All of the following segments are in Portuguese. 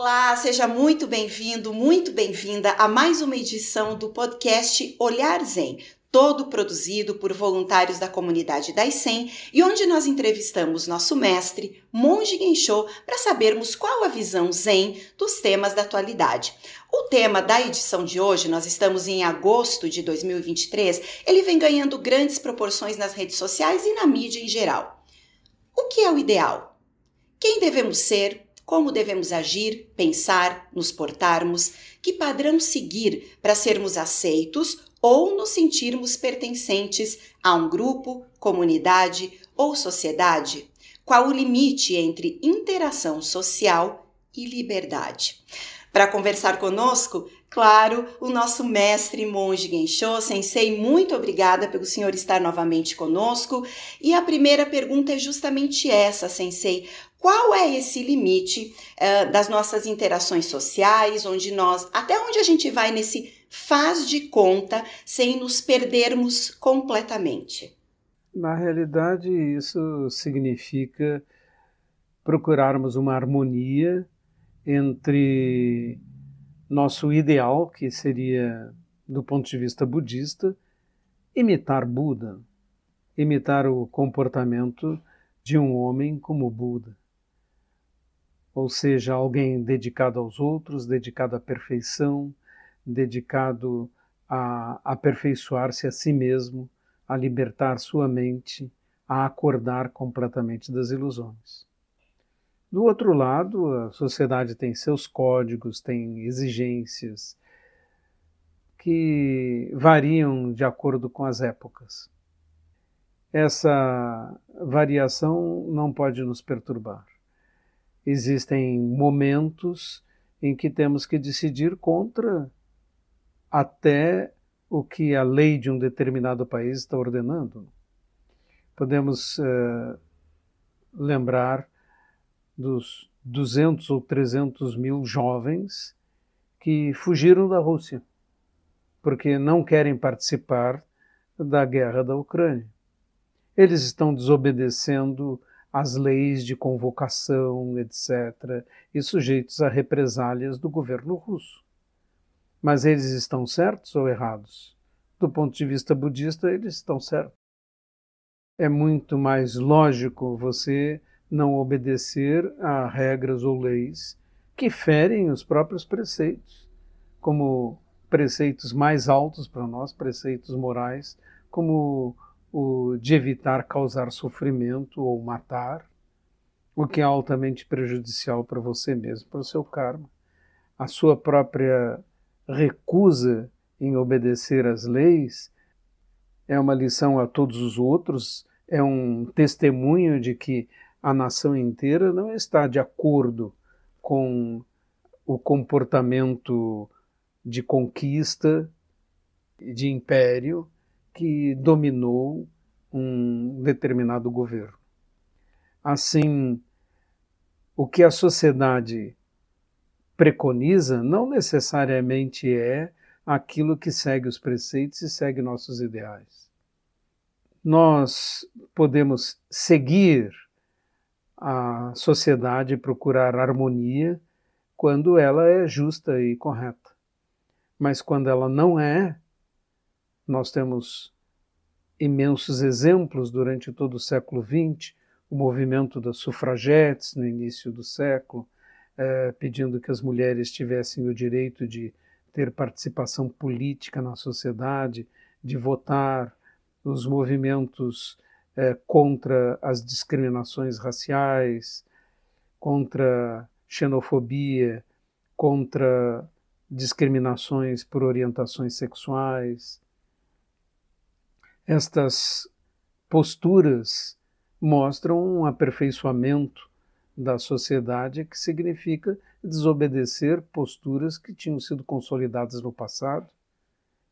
Olá, seja muito bem-vindo, muito bem-vinda a mais uma edição do podcast Olhar Zen, todo produzido por voluntários da comunidade da ICEM e onde nós entrevistamos nosso mestre, Monge Gensho, para sabermos qual a visão Zen dos temas da atualidade. O tema da edição de hoje, nós estamos em agosto de 2023, ele vem ganhando grandes proporções nas redes sociais e na mídia em geral. O que é o ideal? Quem devemos ser? Como devemos agir, pensar, nos portarmos? Que padrão seguir para sermos aceitos ou nos sentirmos pertencentes a um grupo, comunidade ou sociedade? Qual o limite entre interação social e liberdade? Para conversar conosco, claro, o nosso mestre monge Gensho, sensei, muito obrigada pelo senhor estar novamente conosco. E a primeira pergunta é justamente essa, sensei. Qual é esse limite uh, das nossas interações sociais, onde nós, até onde a gente vai nesse faz de conta sem nos perdermos completamente? Na realidade, isso significa procurarmos uma harmonia entre nosso ideal, que seria, do ponto de vista budista, imitar Buda, imitar o comportamento de um homem como Buda. Ou seja, alguém dedicado aos outros, dedicado à perfeição, dedicado a aperfeiçoar-se a si mesmo, a libertar sua mente, a acordar completamente das ilusões. Do outro lado, a sociedade tem seus códigos, tem exigências que variam de acordo com as épocas. Essa variação não pode nos perturbar. Existem momentos em que temos que decidir contra até o que a lei de um determinado país está ordenando. Podemos uh, lembrar dos 200 ou 300 mil jovens que fugiram da Rússia, porque não querem participar da guerra da Ucrânia. Eles estão desobedecendo às leis de convocação, etc., e sujeitos a represálias do governo russo. Mas eles estão certos ou errados? Do ponto de vista budista, eles estão certos. É muito mais lógico você não obedecer a regras ou leis que ferem os próprios preceitos, como preceitos mais altos para nós, preceitos morais, como o de evitar causar sofrimento ou matar, o que é altamente prejudicial para você mesmo, para o seu karma. A sua própria recusa em obedecer às leis é uma lição a todos os outros, é um testemunho de que a nação inteira não está de acordo com o comportamento de conquista, de império que dominou um determinado governo. Assim, o que a sociedade preconiza não necessariamente é aquilo que segue os preceitos e segue nossos ideais. Nós podemos seguir a sociedade procurar harmonia quando ela é justa e correta. Mas quando ela não é, nós temos imensos exemplos durante todo o século XX, o movimento das sufragetes no início do século, eh, pedindo que as mulheres tivessem o direito de ter participação política na sociedade, de votar, os movimentos é, contra as discriminações raciais, contra xenofobia, contra discriminações por orientações sexuais. Estas posturas mostram um aperfeiçoamento da sociedade que significa desobedecer posturas que tinham sido consolidadas no passado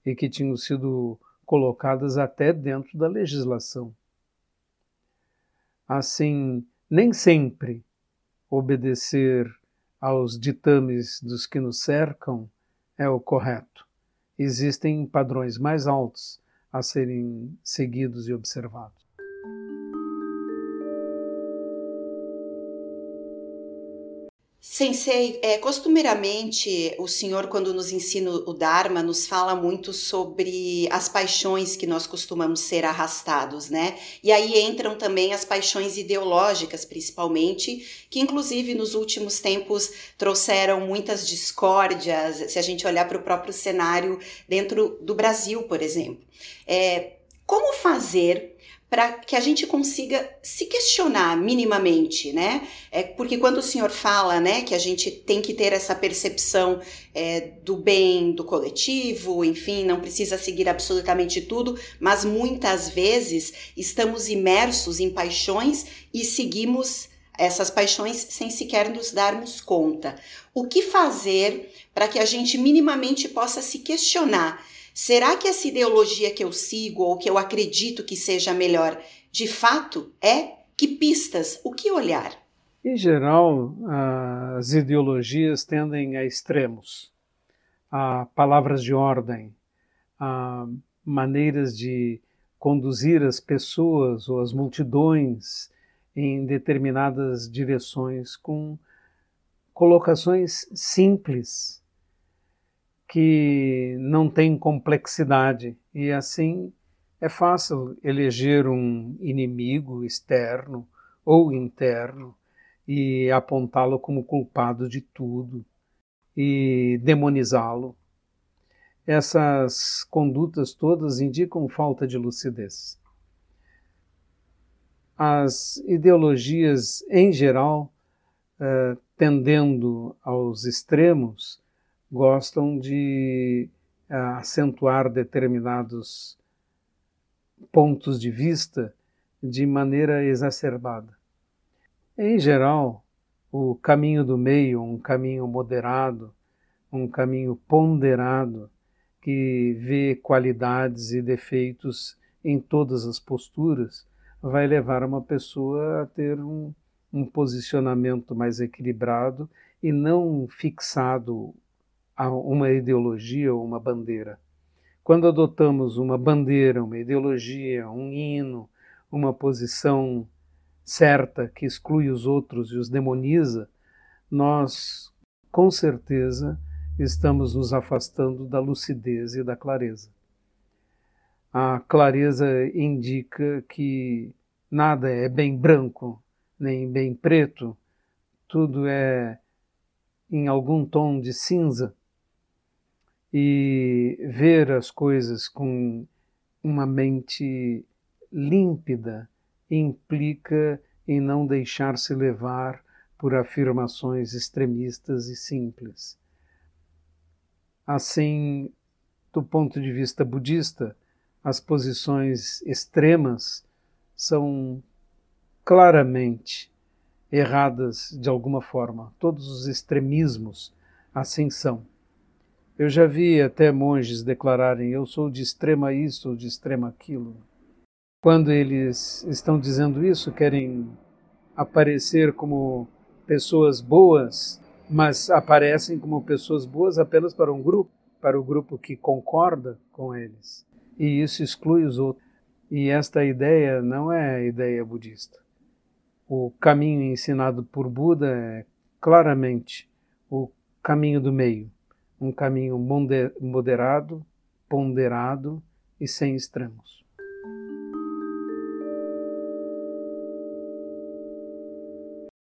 e que tinham sido colocadas até dentro da legislação. Assim, nem sempre obedecer aos ditames dos que nos cercam é o correto. Existem padrões mais altos a serem seguidos e observados. Sensei, é, costumeiramente o senhor, quando nos ensina o Dharma, nos fala muito sobre as paixões que nós costumamos ser arrastados, né? E aí entram também as paixões ideológicas, principalmente, que inclusive nos últimos tempos trouxeram muitas discórdias, se a gente olhar para o próprio cenário dentro do Brasil, por exemplo. É, como fazer para que a gente consiga se questionar minimamente, né? É porque quando o senhor fala, né, que a gente tem que ter essa percepção é, do bem do coletivo, enfim, não precisa seguir absolutamente tudo, mas muitas vezes estamos imersos em paixões e seguimos essas paixões sem sequer nos darmos conta. O que fazer para que a gente minimamente possa se questionar? Será que essa ideologia que eu sigo ou que eu acredito que seja melhor, de fato é? Que pistas? O que olhar? Em geral, as ideologias tendem a extremos, a palavras de ordem, a maneiras de conduzir as pessoas ou as multidões em determinadas direções com colocações simples que não tem complexidade e assim é fácil eleger um inimigo externo ou interno e apontá-lo como culpado de tudo e demonizá-lo. Essas condutas todas indicam falta de lucidez. As ideologias, em geral, eh, tendendo aos extremos, gostam de uh, acentuar determinados pontos de vista de maneira exacerbada. Em geral, o caminho do meio, um caminho moderado, um caminho ponderado, que vê qualidades e defeitos em todas as posturas, vai levar uma pessoa a ter um, um posicionamento mais equilibrado e não fixado a uma ideologia ou uma bandeira. Quando adotamos uma bandeira, uma ideologia, um hino, uma posição certa que exclui os outros e os demoniza, nós, com certeza, estamos nos afastando da lucidez e da clareza. A clareza indica que nada é bem branco, nem bem preto, tudo é em algum tom de cinza e ver as coisas com uma mente límpida implica em não deixar-se levar por afirmações extremistas e simples. Assim, do ponto de vista budista, as posições extremas são claramente erradas de alguma forma. Todos os extremismos assim são. Eu já vi até monges declararem: Eu sou de extrema isso ou de extrema aquilo. Quando eles estão dizendo isso, querem aparecer como pessoas boas, mas aparecem como pessoas boas apenas para um grupo, para o grupo que concorda com eles. E isso exclui os outros. E esta ideia não é ideia budista. O caminho ensinado por Buda é claramente o caminho do meio um caminho moderado, ponderado e sem extremos.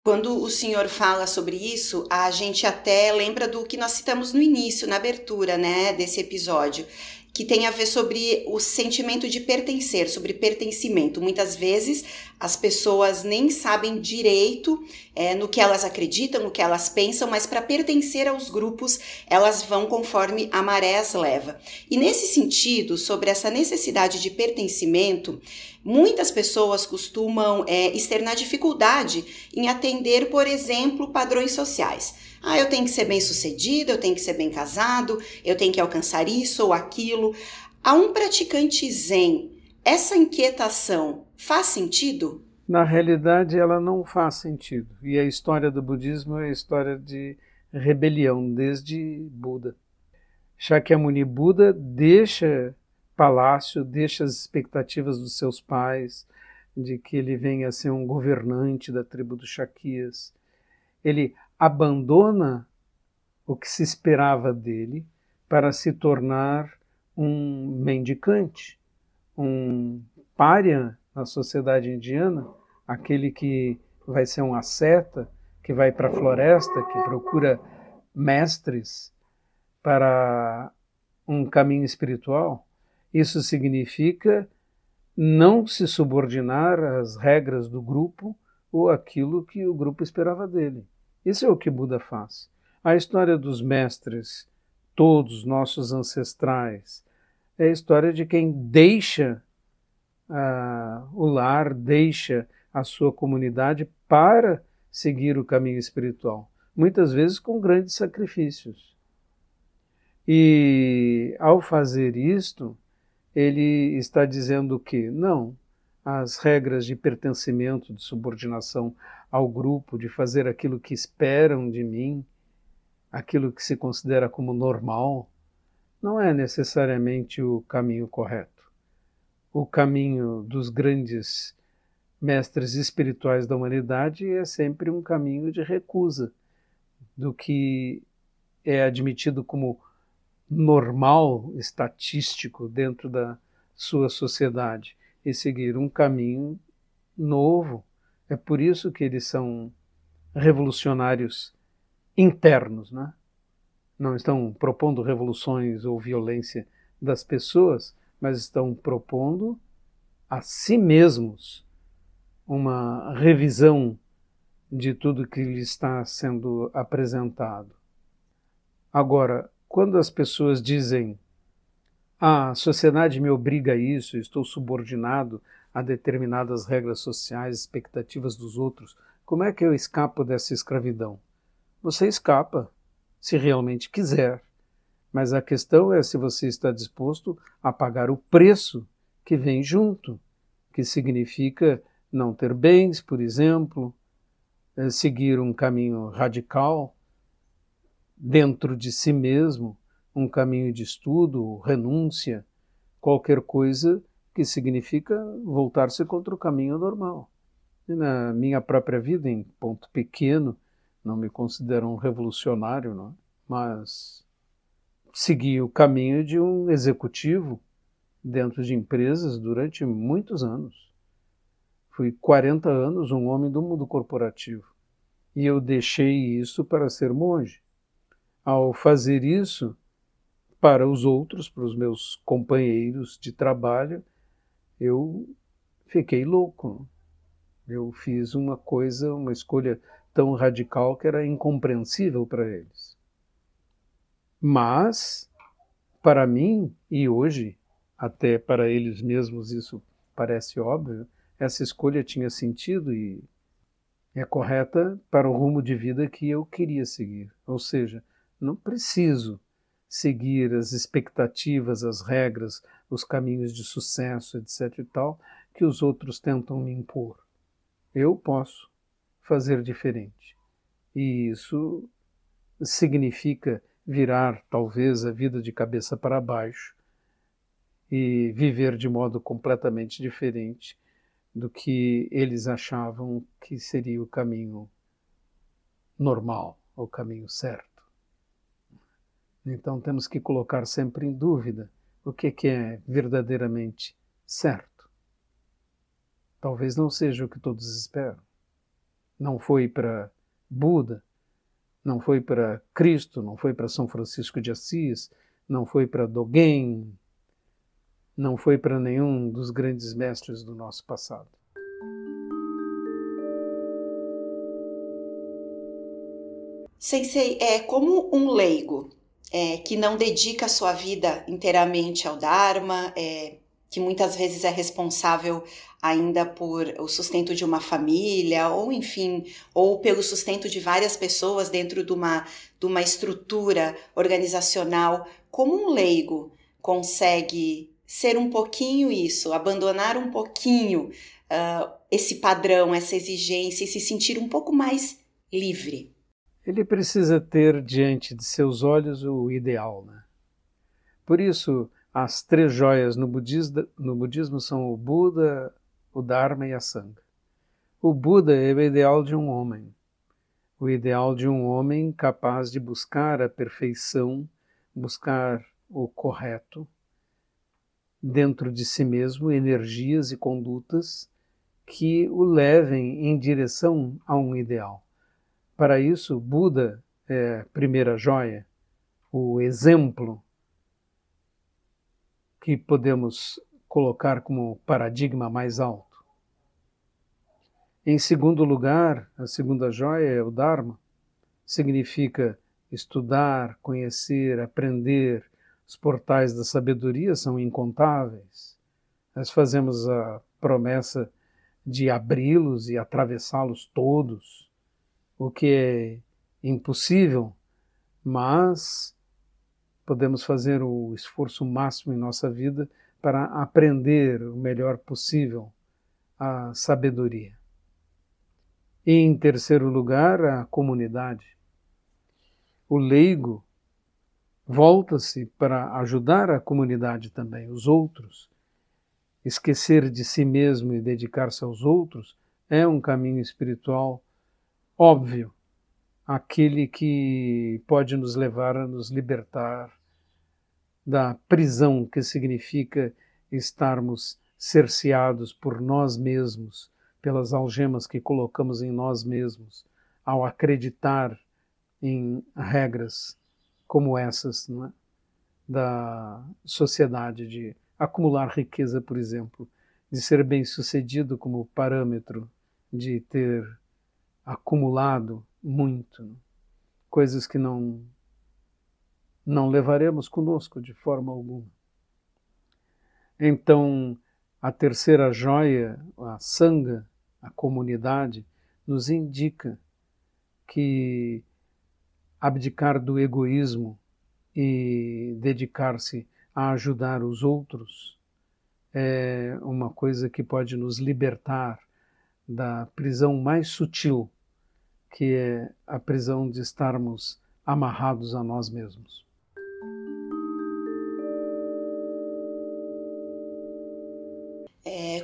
Quando o senhor fala sobre isso, a gente até lembra do que nós citamos no início, na abertura, né, desse episódio, que tem a ver sobre o sentimento de pertencer, sobre pertencimento. Muitas vezes as pessoas nem sabem direito é, no que elas acreditam, no que elas pensam, mas para pertencer aos grupos elas vão conforme a maré as leva. E nesse sentido, sobre essa necessidade de pertencimento, muitas pessoas costumam é, externar dificuldade em atender, por exemplo, padrões sociais. Ah, eu tenho que ser bem sucedido, eu tenho que ser bem casado, eu tenho que alcançar isso ou aquilo. A um praticante zen, essa inquietação faz sentido? Na realidade, ela não faz sentido. E a história do budismo é a história de rebelião desde Buda. Shakyamuni Buda deixa palácio, deixa as expectativas dos seus pais de que ele venha a ser um governante da tribo dos Shakyas. Ele abandona o que se esperava dele para se tornar um mendicante, um pária na sociedade indiana, aquele que vai ser um asceta, que vai para a floresta, que procura mestres para um caminho espiritual. Isso significa não se subordinar às regras do grupo ou aquilo que o grupo esperava dele. Isso é o que Buda faz. A história dos mestres, todos nossos ancestrais, é a história de quem deixa uh, o lar, deixa a sua comunidade para seguir o caminho espiritual, muitas vezes com grandes sacrifícios. E ao fazer isto, ele está dizendo que não, as regras de pertencimento, de subordinação ao grupo, de fazer aquilo que esperam de mim, aquilo que se considera como normal, não é necessariamente o caminho correto. O caminho dos grandes mestres espirituais da humanidade é sempre um caminho de recusa do que é admitido como normal, estatístico dentro da sua sociedade e seguir um caminho novo. É por isso que eles são revolucionários internos, né? Não estão propondo revoluções ou violência das pessoas, mas estão propondo a si mesmos uma revisão de tudo que lhe está sendo apresentado. Agora, quando as pessoas dizem ah, a sociedade me obriga a isso, estou subordinado a determinadas regras sociais, expectativas dos outros, como é que eu escapo dessa escravidão? Você escapa, se realmente quiser. Mas a questão é se você está disposto a pagar o preço que vem junto, que significa não ter bens, por exemplo, eh, seguir um caminho radical dentro de si mesmo, um caminho de estudo, renúncia, qualquer coisa que significa voltar-se contra o caminho normal. E na minha própria vida, em ponto pequeno, não me considero um revolucionário, não, é? mas segui o caminho de um executivo dentro de empresas durante muitos anos. Fui 40 anos um homem do mundo corporativo e eu deixei isso para ser monge. Ao fazer isso, para os outros, para os meus companheiros de trabalho, eu fiquei louco. Eu fiz uma coisa, uma escolha tão radical que era incompreensível para eles. Mas, para mim, e hoje, até para eles mesmos isso parece óbvio, essa escolha tinha sentido e é correta para o rumo de vida que eu queria seguir. Ou seja, não preciso seguir as expectativas, as regras, os caminhos de sucesso, etc. e tal, que os outros tentam me impor. Eu posso fazer diferente. E isso significa virar, talvez, a vida de cabeça para baixo e viver de modo completamente diferente do que eles achavam que seria o caminho normal, o caminho certo. Então temos que colocar sempre em dúvida o que, é verdadeiramente certo. Talvez não seja o que todos esperam. Não foi para Buda, não foi para Cristo, não foi para São Francisco de Assis, não foi para Dogen, não foi para nenhum dos grandes mestres do nosso passado. Sensei, é como um leigo é, que não dedica a sua vida inteiramente ao Dharma, é, que muitas vezes é responsável ainda por o sustento de uma família, ou enfim, ou pelo sustento de várias pessoas dentro de uma, de uma estrutura organizacional, como um leigo consegue ser um pouquinho isso, abandonar um pouquinho uh, esse padrão, essa exigência e se sentir um pouco mais livre? Ele precisa ter diante de seus olhos o ideal. Né? Por isso, as três joias no budismo, no budismo são o Buda, o Dharma e a Sangha. O Buda é o ideal de um homem. o ideal de um homem capaz de buscar a perfeição, buscar o correto dentro de si mesmo, energias e condutas que o levem em direção a um ideal. Para isso, Buda é a primeira joia, o exemplo que podemos colocar como paradigma mais alto. Em segundo lugar, a segunda joia é o Dharma. Significa estudar, conhecer, aprender. Os portais da sabedoria são incontáveis. Nós fazemos a promessa de abri-los e atravessá-los todos, o que é impossível, mas podemos fazer o esforço máximo em nossa vida para aprender o melhor possível a sabedoria. E, em terceiro lugar, a comunidade. O leigo volta-se para ajudar a comunidade também, os outros. Esquecer de si mesmo e dedicar-se aos outros é um caminho espiritual óbvio, aquele que pode nos levar a nos libertar da prisão que significa estarmos cerceados por nós mesmos pelas algemas que colocamos em nós mesmos ao acreditar em regras como essas é? da sociedade de acumular riqueza, por exemplo, de ser bem-sucedido como parâmetro de ter acumulado muito, coisas que não não levaremos conosco de forma alguma. Então, a terceira joia, a sanga, a comunidade, nos indica que abdicar do egoísmo e dedicar-se a ajudar os outros é uma coisa que pode nos libertar da prisão mais sutil, que é a prisão de estarmos amarrados a nós mesmos.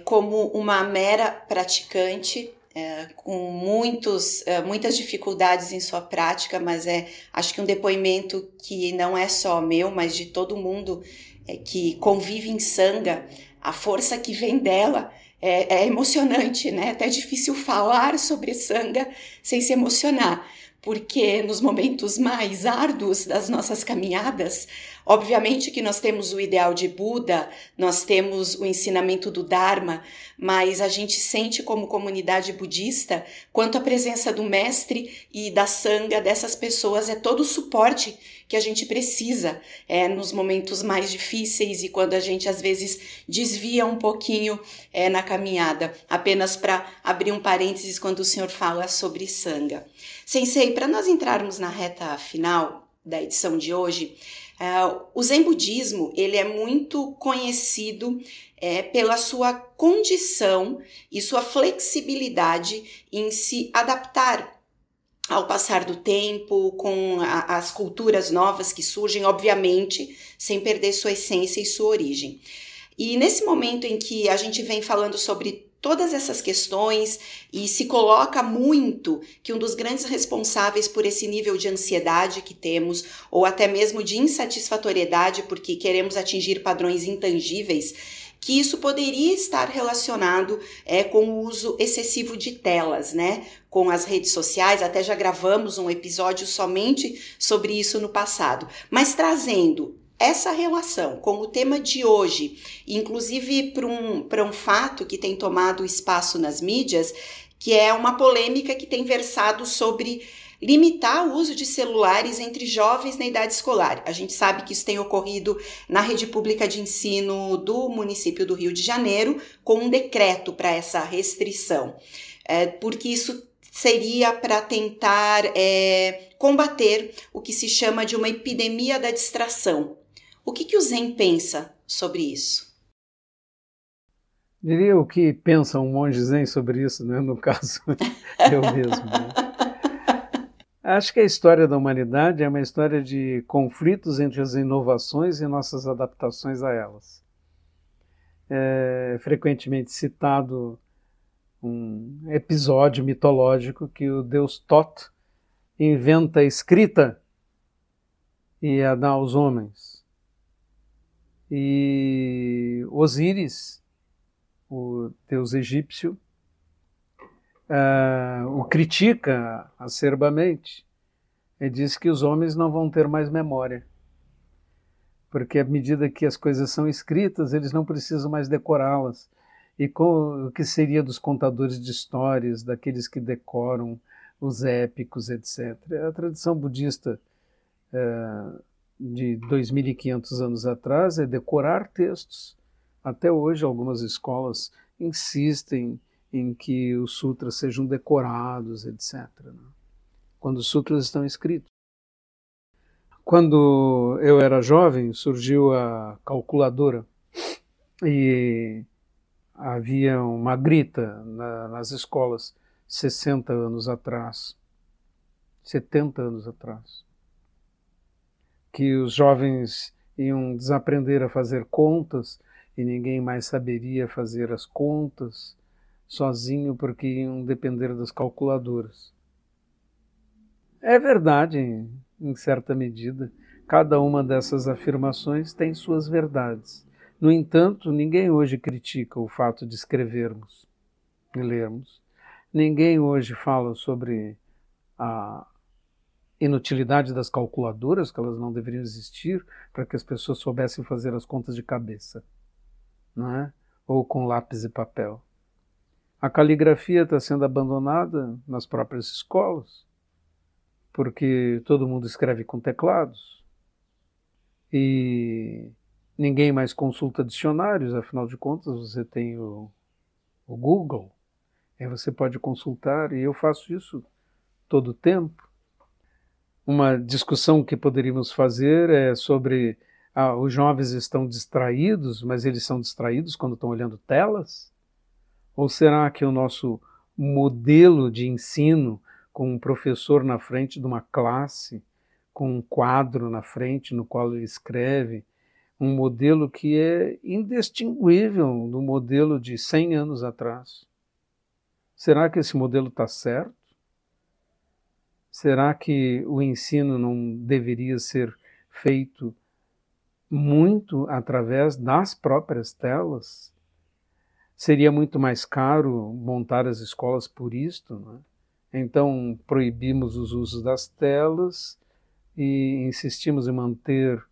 como uma mera praticante, é, com muitos, é, muitas dificuldades em sua prática, mas é acho que um depoimento que não é só meu, mas de todo mundo é, que convive em Sanga, a força que vem dela é, é emocionante, né? Até difícil falar sobre Sanga sem se emocionar porque nos momentos mais árduos das nossas caminhadas, obviamente que nós temos o ideal de Buda, nós temos o ensinamento do Dharma, mas a gente sente como comunidade budista quanto a presença do mestre e da sanga dessas pessoas é todo o suporte que a gente precisa é, nos momentos mais difíceis e quando a gente às vezes desvia um pouquinho é, na caminhada. Apenas para abrir um parênteses quando o senhor fala sobre sanga. Sensei, para nós entrarmos na reta final da edição de hoje, uh, o Zen Budismo ele é muito conhecido é, pela sua condição e sua flexibilidade em se adaptar ao passar do tempo, com a, as culturas novas que surgem, obviamente, sem perder sua essência e sua origem. E nesse momento em que a gente vem falando sobre todas essas questões e se coloca muito que um dos grandes responsáveis por esse nível de ansiedade que temos, ou até mesmo de insatisfatoriedade porque queremos atingir padrões intangíveis, que isso poderia estar relacionado é, com o uso excessivo de telas, né? Com as redes sociais, até já gravamos um episódio somente sobre isso no passado, mas trazendo essa relação com o tema de hoje, inclusive para um, um fato que tem tomado espaço nas mídias, que é uma polêmica que tem versado sobre limitar o uso de celulares entre jovens na idade escolar. A gente sabe que isso tem ocorrido na rede pública de ensino do município do Rio de Janeiro, com um decreto para essa restrição, é, porque isso seria para tentar é, combater o que se chama de uma epidemia da distração. O que, que o Zen pensa sobre isso? Diria o que pensa um monge Zen sobre isso, né? no caso, eu mesmo. Né? Acho que a história da humanidade é uma história de conflitos entre as inovações e nossas adaptações a elas. É frequentemente citado um episódio mitológico que o deus Tot inventa a escrita e a dá aos homens. E Osíris, o deus egípcio, uh, o critica acerbamente e diz que os homens não vão ter mais memória. Porque à medida que as coisas são escritas, eles não precisam mais decorá-las. E com, o que seria dos contadores de histórias, daqueles que decoram os épicos, etc. A tradição budista uh, de 2.500 anos atrás é decorar textos. Até hoje, algumas escolas insistem em que os sutras sejam decorados, etc. Né? Quando os sutras estão escritos. Quando eu era jovem, surgiu a calculadora e havia uma grita na, nas escolas 60 anos atrás, 70 anos atrás que os jovens iam desaprender a fazer contas e ninguém mais saberia fazer as contas sozinho porque iam depender das calculadoras. É verdade, em certa medida. Cada uma dessas afirmações tem suas verdades. No entanto, ninguém hoje critica o fato de escrevermos e lermos. Ninguém hoje fala sobre a inutilidade das calculadoras, que elas não deveriam existir, para que as pessoas soubessem fazer as contas de cabeça, não é? ou com lápis e papel. A caligrafia está sendo abandonada nas próprias escolas, porque todo mundo escreve com teclados e ninguém mais consulta dicionários, afinal de contas você tem o, o Google, aí você pode consultar, e eu faço isso todo o tempo uma discussão que poderíamos fazer é sobre ah, os jovens estão distraídos, mas eles são distraídos quando estão olhando telas? Ou será que o nosso modelo de ensino, com um professor na frente de uma classe, com um quadro na frente no qual ele escreve, um modelo que é indistinguível do modelo de 100 anos atrás? Será que esse modelo está certo? Será que o ensino não deveria ser feito muito através das próprias telas? Seria muito mais caro montar as escolas por isto, é? Então proibimos os usos das telas e insistimos em manter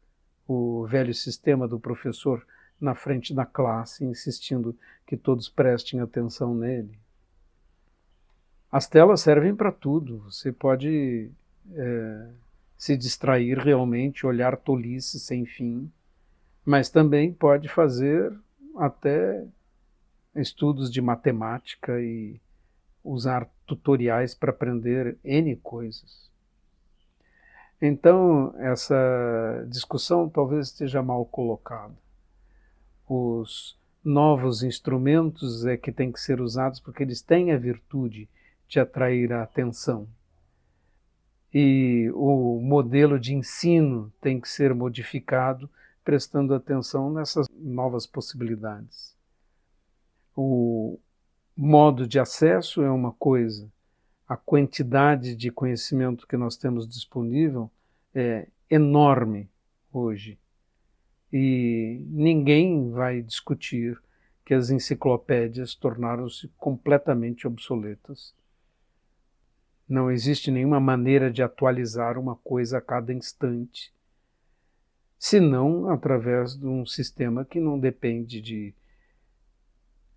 o velho sistema do professor na frente da classe, insistindo que todos prestem atenção nele. As telas servem para tudo. Você pode é, se distrair realmente, olhar tolice sem fim, mas também pode fazer até estudos de matemática e usar tutoriais para aprender N coisas. Então, essa discussão talvez esteja mal colocada. Os novos instrumentos é que têm que ser usados porque eles têm a virtude de atrair a atenção. E o modelo de ensino tem que ser modificado prestando atenção nessas novas possibilidades. O modo de acesso é uma coisa, a quantidade de conhecimento que nós temos disponível é enorme hoje. E ninguém vai discutir que as enciclopédias tornaram-se completamente obsoletas. Não existe nenhuma maneira de atualizar uma coisa a cada instante, senão através de um sistema que não depende de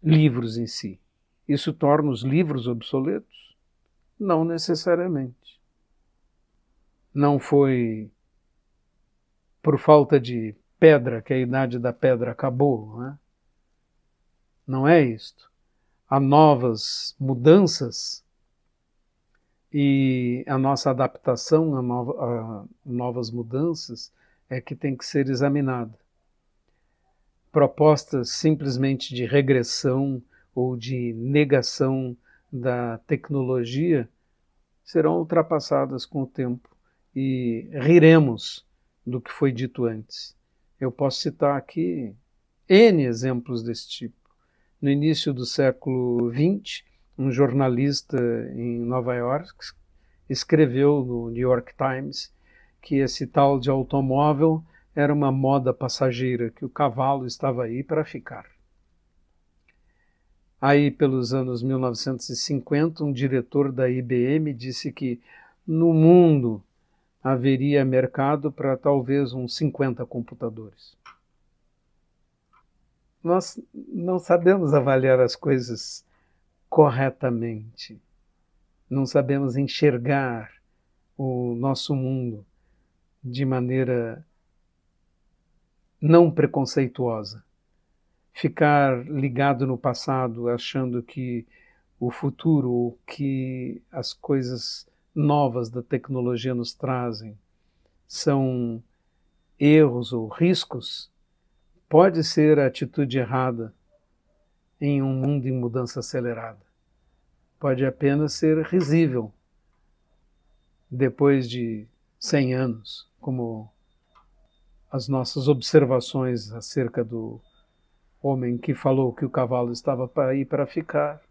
livros em si. Isso torna os livros obsoletos? Não necessariamente. Não foi por falta de pedra que a idade da pedra acabou, não é? Não é isto. Há novas mudanças e a nossa adaptação a, a novas mudanças é que tem que ser examinada. Propostas simplesmente de regressão ou de negação da tecnologia serão ultrapassadas com o tempo e riremos do que foi dito antes. Eu posso citar aqui N exemplos desse tipo. No início do século XX, um jornalista em Nova York escreveu no New York Times que esse tal de automóvel era uma moda passageira, que o cavalo estava aí para ficar. Aí, pelos anos 1950, um diretor da IBM disse que no mundo haveria mercado para talvez uns 50 computadores. Nós não sabemos avaliar as coisas corretamente, não sabemos enxergar o nosso mundo de maneira não preconceituosa. Ficar ligado no passado, achando que o futuro, que as coisas novas da tecnologia nos trazem são erros ou riscos, pode ser a atitude errada em um mundo em mudança acelerada. Pode apenas ser risível depois de 100 anos, como as nossas observações acerca do homem que falou que o cavalo estava para ir para ficar,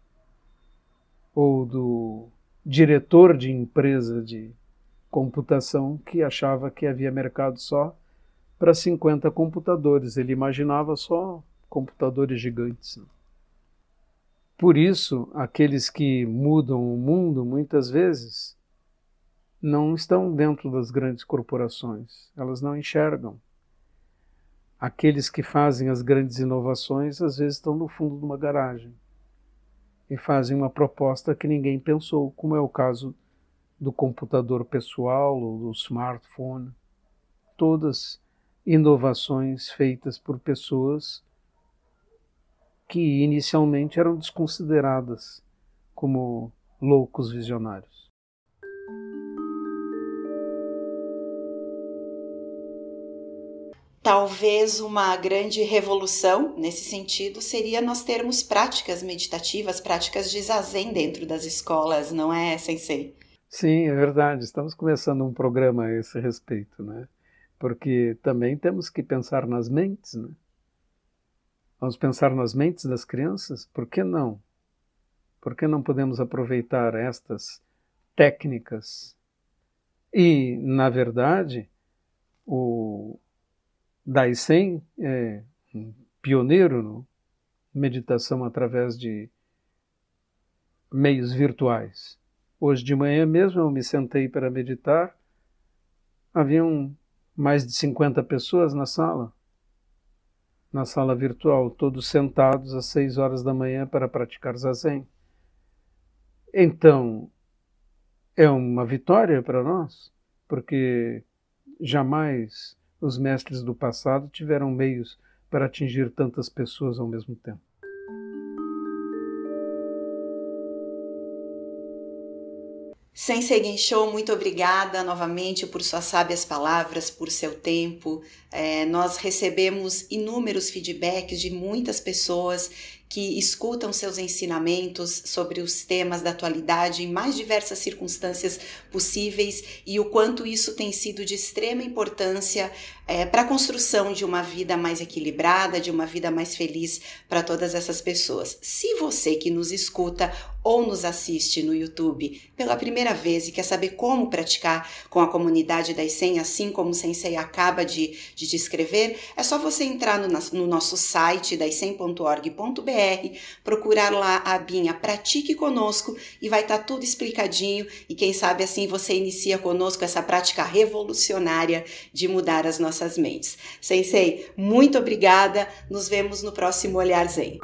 ou do diretor de empresa de computação que achava que havia mercado só para 50 computadores. Ele imaginava só computadores gigantes. Por isso, aqueles que mudam o mundo muitas vezes não estão dentro das grandes corporações, elas não enxergam aqueles que fazem as grandes inovações às vezes estão no fundo de uma garagem e fazem uma proposta que ninguém pensou, como é o caso do computador pessoal ou do smartphone. Todas inovações feitas por pessoas que inicialmente eram desconsideradas como loucos visionários. Talvez uma grande revolução nesse sentido seria nós termos práticas meditativas, práticas de zazen dentro das escolas, não é, Sensei? Sim, é verdade. Estamos começando um programa a esse respeito, né? Porque também temos que pensar nas mentes, né? Vamos pensar nas mentes das crianças? Por que não? Por que não podemos aproveitar estas técnicas? E, na verdade, o, Daisen é um pioneiro no meditação através de meios virtuais. Hoje de manhã mesmo eu me sentei para meditar. Haviam mais de 50 pessoas na sala, na sala virtual, todos sentados às 6 horas da manhã para praticar zazen. Então, é uma vitória para nós, porque jamais os mestres do passado tiveram meios para atingir tantas pessoas ao mesmo tempo. Sensei Gensho, muito obrigada novamente por suas sábias palavras, por seu tempo. É, nós recebemos inúmeros feedbacks de muitas pessoas que escutam seus ensinamentos sobre os temas da atualidade em mais diversas circunstâncias possíveis e o quanto isso tem sido de extrema importância é, para a construção de uma vida mais equilibrada, de uma vida mais feliz para todas essas pessoas. Se você que nos escuta ou nos assiste no YouTube pela primeira vez e quer saber como praticar com a comunidade da ICEM, assim como o Sensei acaba de, de descrever, é só você entrar no, no nosso site procurar lá a abinha Pratique Conosco e vai estar tá tudo explicadinho e quem sabe assim você inicia conosco essa prática revolucionária de mudar as nossas mentes. Sensei, muito obrigada, nos vemos no próximo Olhar Zen.